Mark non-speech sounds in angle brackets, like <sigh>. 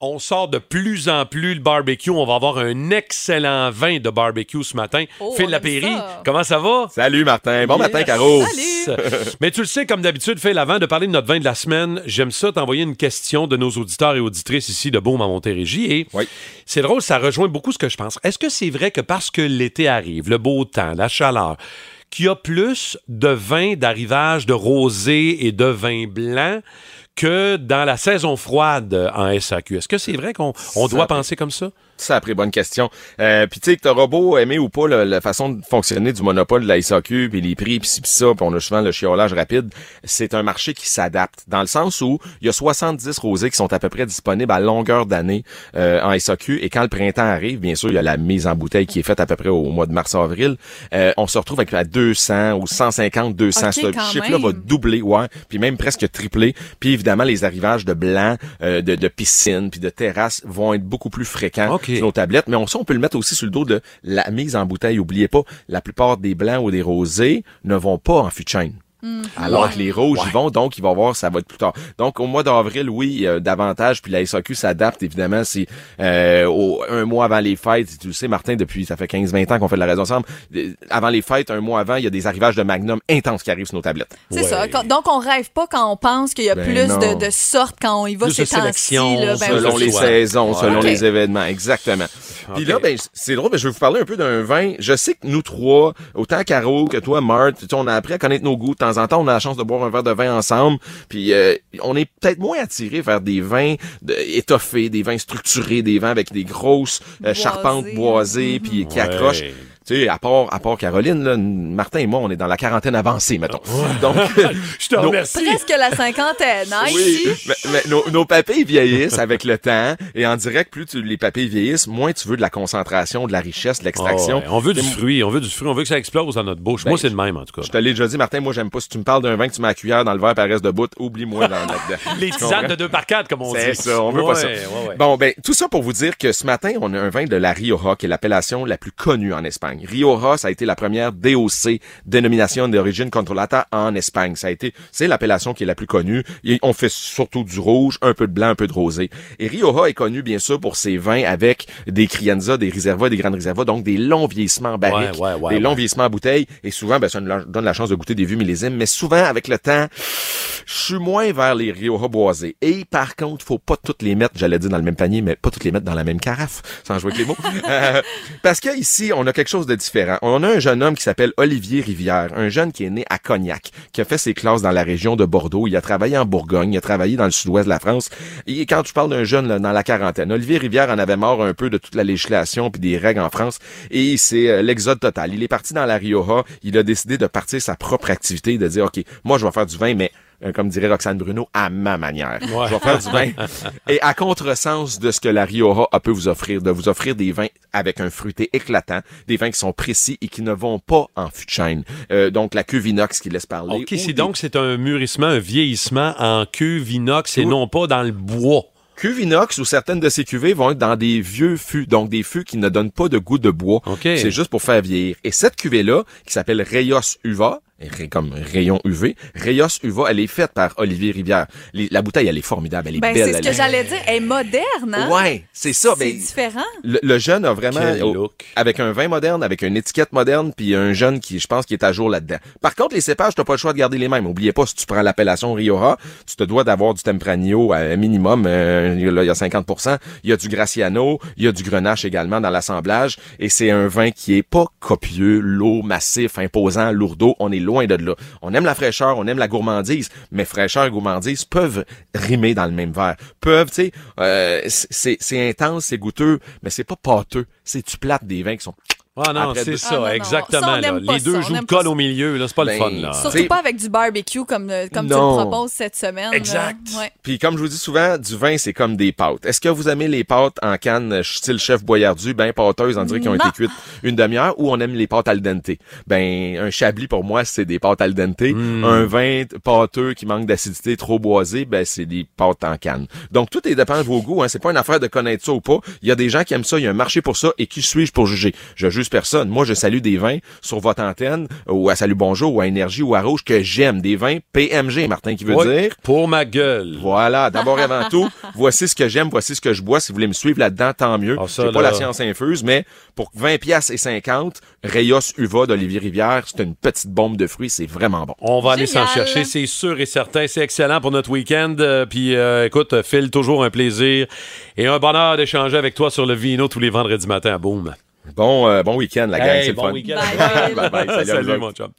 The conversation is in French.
On sort de plus en plus le barbecue. On va avoir un excellent vin de barbecue ce matin. Oh, Phil Lapéry, comment ça va? Salut Martin. Bon Yes. matin, Caro. Salut. <laughs> Mais tu le sais, comme d'habitude, Phil, avant de parler de notre vin de la semaine, j'aime ça t'envoyer une question de nos auditeurs et auditrices ici de Beaume à Montérégie. Et Oui. c'est drôle, ça rejoint beaucoup ce que je pense. Est-ce que c'est vrai que parce que l'été arrive, le beau temps, la chaleur, qu'il y a plus de vins d'arrivage de rosé et de vin blanc que dans la saison froide en SAQ? Est-ce que c'est vrai qu'on on doit penser comme ça? Ça a pris bonne question. Euh, puis tu sais que t'auras beau aimer ou pas la façon de fonctionner du monopole de la SAQ, puis les prix, puis ça, puis on a souvent le chiolage rapide, c'est un marché qui s'adapte. Dans le sens où il y a 70 rosés qui sont à peu près disponibles à longueur d'année euh, en SAQ, et quand le printemps arrive, bien sûr, il y a la mise en bouteille qui est faite à peu près au mois de mars-avril, euh, on se retrouve avec à 200 ou 150, 200. Ok, Ce chiffre-là va doubler, ouais, puis même presque tripler. Puis évidemment, les arrivages de blancs, euh, de, de piscines, puis de terrasses vont être beaucoup plus fréquents sur nos tablettes. Mais on, ça, on peut le mettre aussi sur le dos de la mise en bouteille. Oubliez pas, la plupart des blancs ou des rosés ne vont pas en fût de chêne. Alors que les rouges y vont, donc ils vont voir, ça va être plus tard. Donc au mois d'avril, oui, a davantage, puis la SAQ s'adapte évidemment. C'est euh, au- un mois avant les fêtes, tu le sais, Martin, depuis ça fait 15-20 ans qu'on fait de la raison ensemble. euh, Avant les fêtes, un mois avant, il y a des arrivages de Magnum intenses qui arrivent sur nos tablettes. C'est Ouais. ça. Quand- Donc, on rêve pas quand on pense qu'il y a Ben plus de, de sortes quand on y va Plus ces temps-ci. Ben selon les Ouais. saisons, selon les événements, exactement. Puis Ok. là, ben, c'est drôle, mais je vais vous parler un peu d'un vin. Je sais que nous trois, autant Caro que toi, Marthe, tu sais, on a appris à connaître nos goûts. Temps en temps, on a la chance de boire un verre de vin ensemble. Puis euh, on est peut-être moins attiré vers des vins de- étoffés, des vins structurés, des vins avec des grosses euh, charpentes boisées, puis qui Ouais. Tu sais, à part, à part Caroline, là, Martin et moi, on est dans la quarantaine avancée, mettons. <laughs> Donc, <laughs> Je te nos- remercie. Presque la cinquantaine. Hein, oui, ici? mais, mais nos, nos papilles vieillissent avec le temps et en direct, plus tu, les papilles vieillissent, moins tu veux de la concentration, de la richesse, de l'extraction. Ah ouais, On veut du fruit, on veut du fruit, on veut que ça explose dans notre bouche. Ben, Moi, c'est le même, en tout cas. Je te l'ai déjà dit, Martin, moi j'aime pas. Si tu me parles d'un vin que tu mets à cuillère dans le verre, par reste de bout, oublie-moi dans là-dedans. <laughs> Les tisanes de deux par quatre, comme on dit. C'est ça, on veut Ouais, pas ça. ouais, ouais. Bon, ben, tout ça pour vous dire que ce matin, on a un vin de la Rioja, qui est l'appellation la plus connue en Espagne. Rioja, ça a été la première DOC, dénomination d'origine controlata en Espagne. Ça a été, c'est l'appellation qui est la plus connue. Et on fait surtout du rouge, un peu de blanc, un peu de rosé. Et Rioja est connu, bien sûr, pour ses vins avec des crianza, des reservas, des grandes reservas, donc des longs vieillissements en barrique, Ouais, ouais, ouais, des longs vieillissements en bouteille. Et souvent, ben, ça nous donne la chance de goûter des vieux millésimes. Mais souvent, avec le temps, je suis moins vers les Rioja boisés. Et par contre, faut pas toutes les mettre, j'allais dire dans le même panier, mais pas toutes les mettre dans la même carafe, sans jouer avec les mots. <laughs> Euh, parce que ici, on a quelque chose On a un jeune homme qui s'appelle Olivier Rivière, un jeune qui est né à Cognac, qui a fait ses classes dans la région de Bordeaux. Il a travaillé en Bourgogne, il a travaillé dans le sud-ouest de la France. Et quand tu parles d'un jeune là, dans la quarantaine, Olivier Rivière en avait marre un peu de toute la législation puis des règles en France. Et c'est euh, l'exode total. Il est parti dans la Rioja. Il a décidé de partir sa propre activité, de dire, OK, moi, je vais faire du vin, mais euh, comme dirait Roxane Bruno, à ma manière. Je vais faire du vin. <laughs> Et à contresens de ce que la Rioja a peut vous offrir, de vous offrir des vins avec un fruité éclatant, des vins qui sont précis et qui ne vont pas en fût de chêne. Euh, donc la cuve inox qui laisse parler. OK, c'est des- donc c'est un mûrissement, un vieillissement en cuve inox et non pas dans le bois. Cuve inox ou certaines de ces cuvées vont être dans des vieux fûts, donc des fûts qui ne donnent pas de goût de bois. OK. C'est juste pour faire vieillir. Et cette cuvée-là, qui s'appelle Rayos Uva, comme rayon UV, Rayos Uva, elle est faite par Olivier Rivière. Les- la bouteille, elle est formidable, elle est Ben, belle. c'est ce que est- j'allais dire. Elle est moderne, hein? Ouais, c'est ça. C'est Ben, différent. le, le jeune a vraiment Quel look. avec un vin moderne, avec une étiquette moderne, puis un jeune qui, je pense, qui est à jour là-dedans. Par contre, les cépages, t'as pas le choix de garder les mêmes. Oubliez pas, si tu prends l'appellation Rioja, tu te dois d'avoir du Tempranillo à un minimum. euh, là, il y a 50%. Il y a du Graciano, il y a du Grenache également dans l'assemblage, et c'est un vin qui est pas copieux, lourd, massif, imposant, lourdeau. On est loin de là. On aime la fraîcheur, on aime la gourmandise, mais fraîcheur et gourmandise peuvent rimer dans le même verre. Peuvent, tu sais, euh, c'est intense, c'est goûteux, mais c'est pas pâteux. C'est tu plates des vins qui sont Ah non, c'est deux- ça, Ah non, non. exactement. Ça, là. Les deux joues de colle au milieu, là, c'est pas le Ben, fun. Là. Surtout pas avec du barbecue comme, euh, comme tu le proposes cette semaine. là. Exact. Ouais. Puis comme je vous dis souvent, du vin, c'est comme des pâtes. Est-ce que vous aimez les pâtes en canne euh, style chef boyardu, ben pâteuses, on dirait qu'ils ont été cuites une demi-heure, ou on aime les pâtes al dente? Ben, un chablis, pour moi, c'est des pâtes al dente. Mm. Un vin pâteux qui manque d'acidité, trop boisé, ben c'est des pâtes en canne. Donc, tout est dépend de vos goûts. Hein. C'est pas une affaire de connaître ça ou pas. Il y a des gens qui aiment ça, il y a un marché pour ça, et qui suis-je pour juger? Je juge personne. Moi, je salue des vins sur votre antenne, ou à Salut Bonjour, ou à Énergie, ou à Rouge, que j'aime. Des vins PMG, Martin, qui veut dire. Pour ma gueule. Voilà, <laughs> d'abord et avant tout, voici ce que j'aime, voici ce que je bois. Si vous voulez me suivre là-dedans, tant mieux. Ah, ça, J'ai pas la science infuse, mais pour 20 pièces et 50, Rayos Uva d'Olivier Rivière, c'est une petite bombe de fruits, c'est vraiment bon. On va aller s'en chercher, c'est sûr et certain. C'est excellent pour notre week-end. Euh, Puis, euh, écoute, Phil, toujours un plaisir et un bonheur d'échanger avec toi sur le vino tous les vendredis matins à Boom. Bon, euh, bon week-end, la gang, Hey, c'est le bon week-end. Bye. <laughs> Bye bye, salut Salut, mon chum.